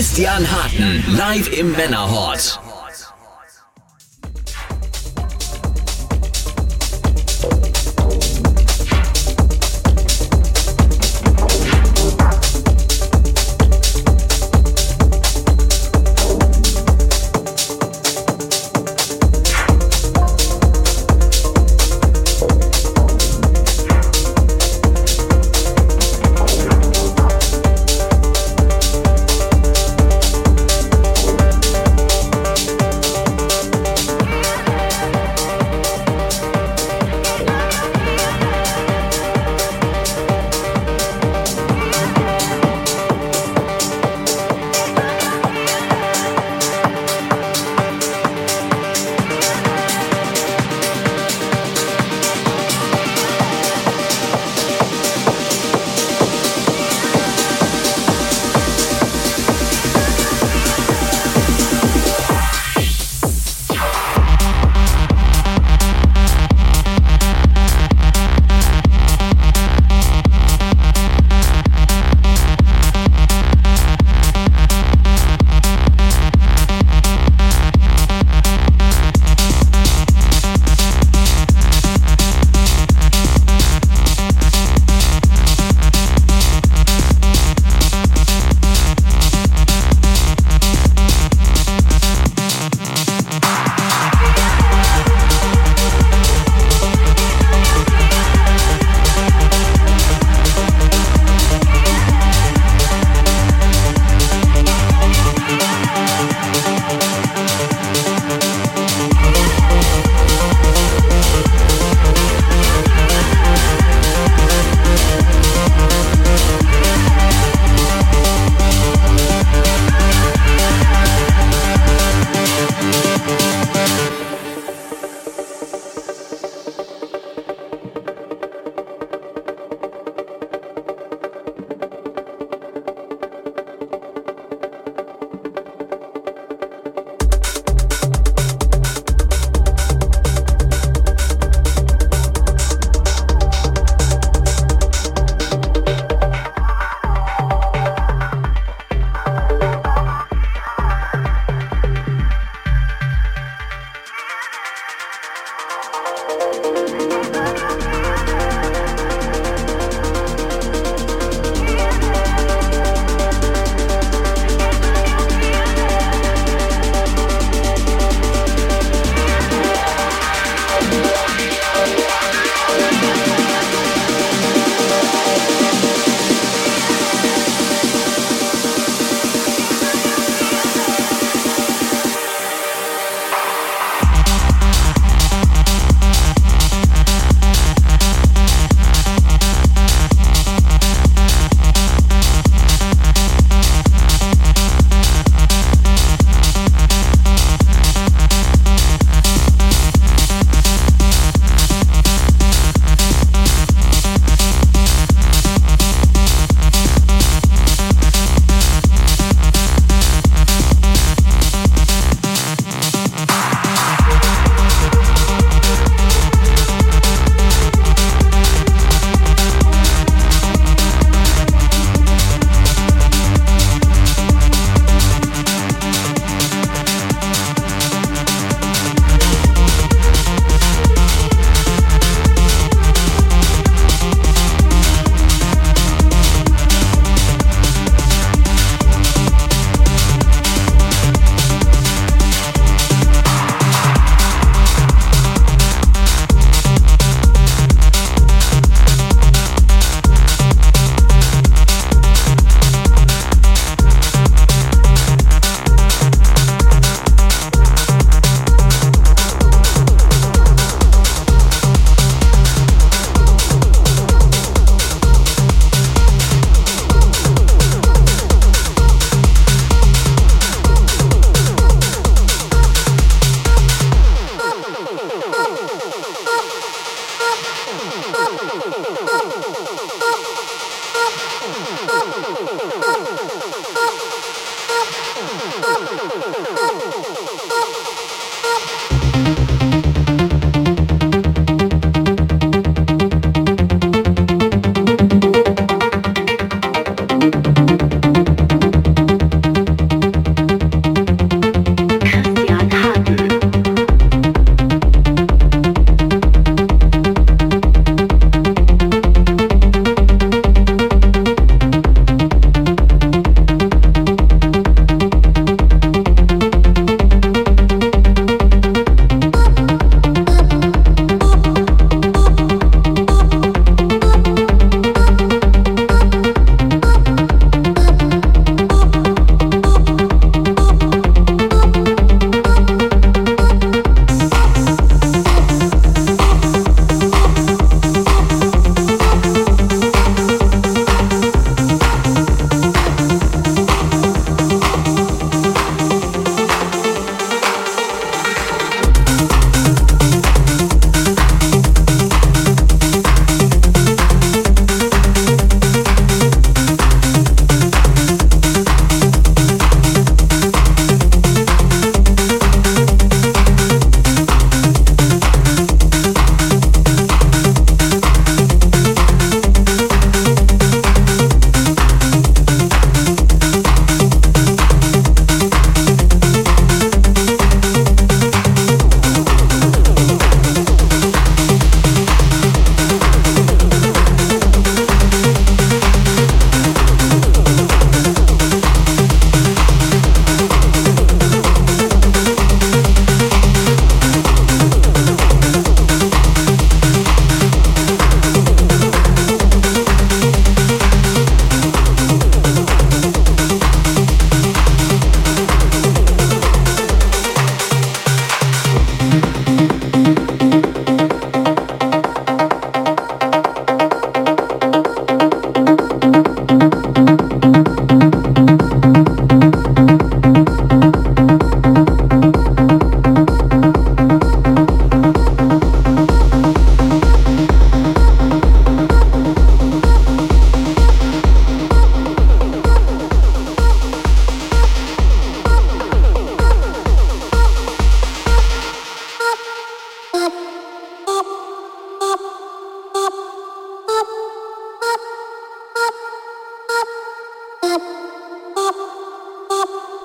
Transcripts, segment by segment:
Christian Harten, live im Männerhort.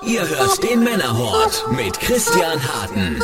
Ihr hört den Männerhort mit Christian Harten.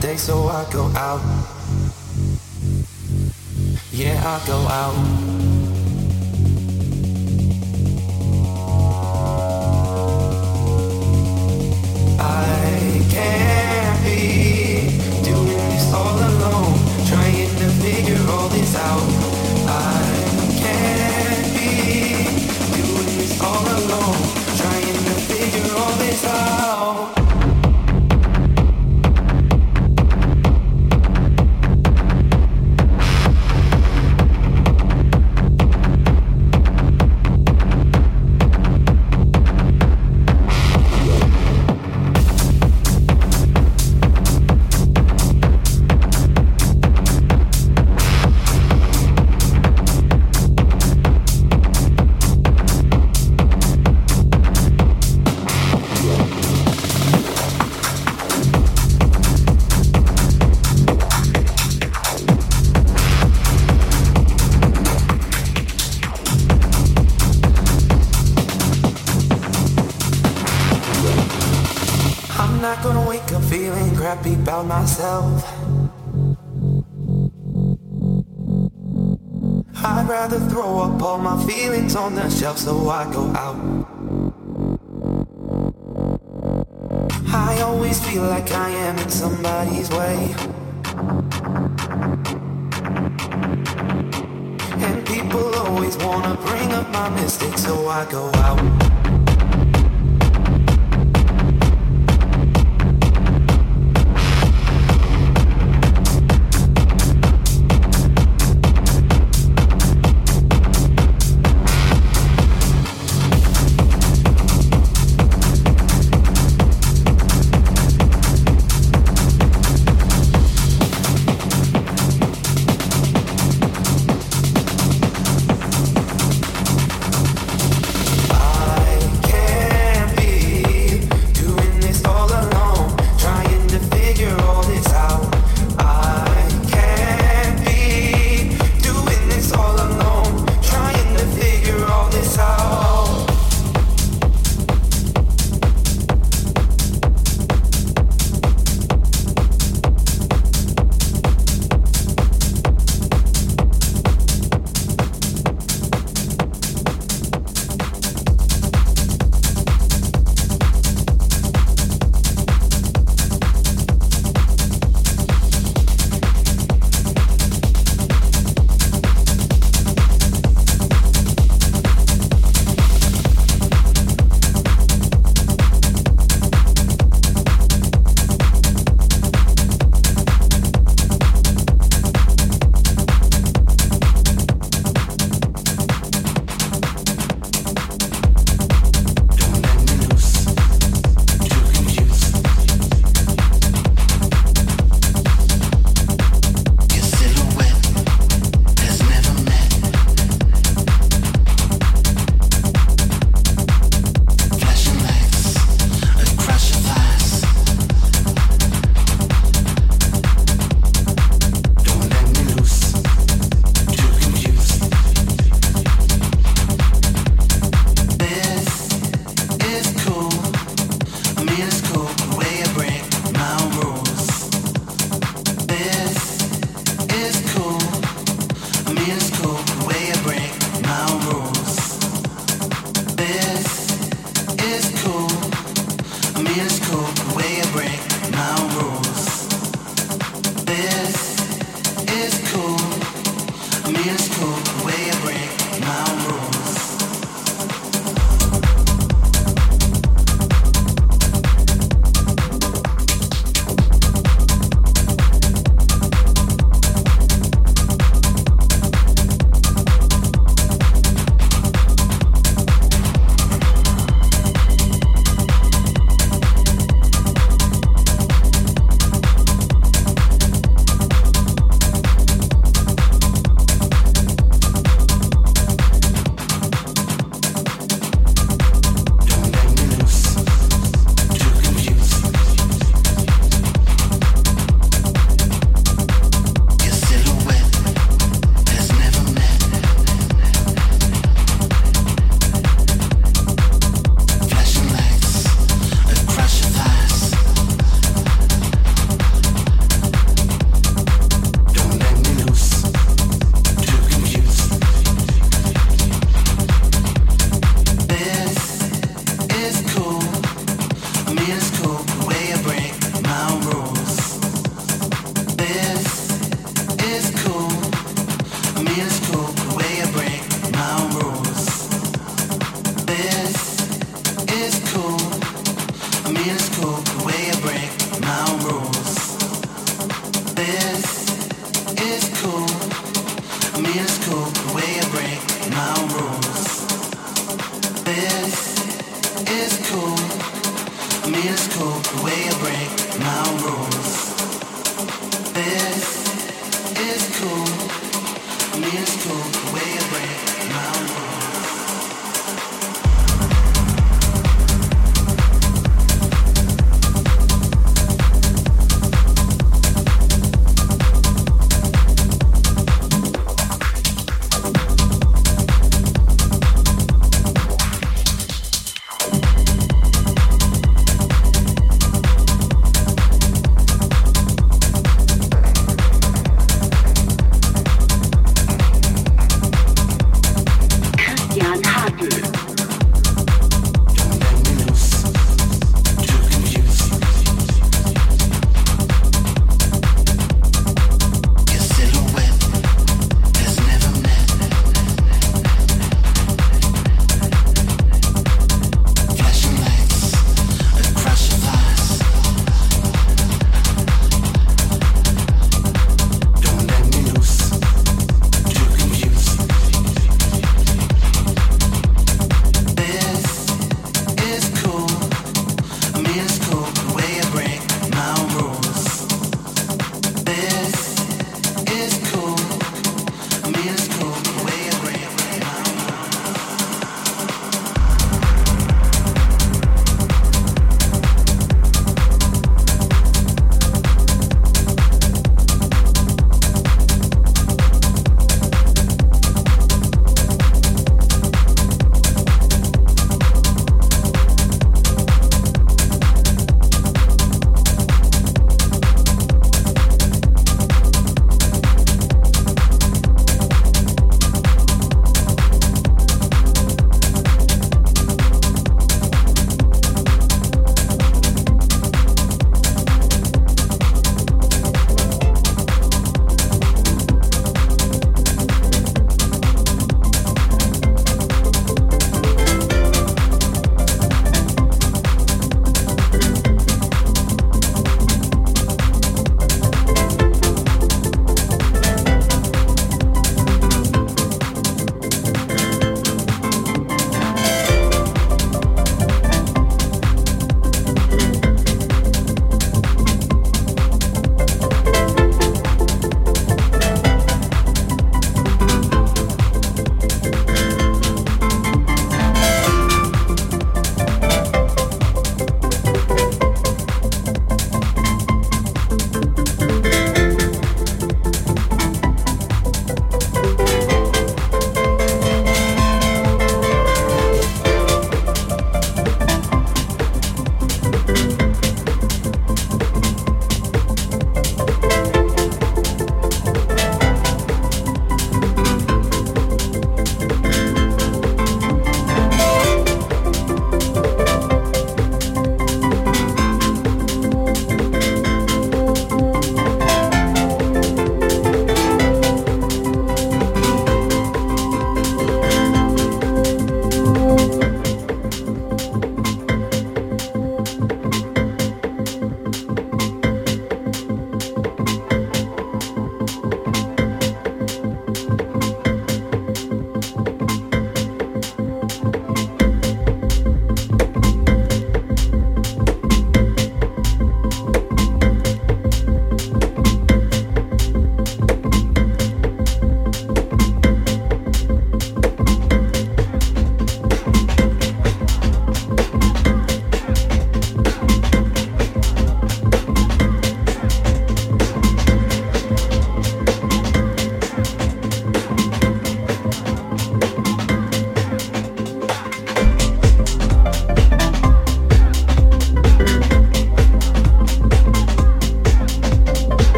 Day, so I go on the shelf so I go out. I always feel like I am in somebody's way. And people always wanna bring up my mistakes so I go out.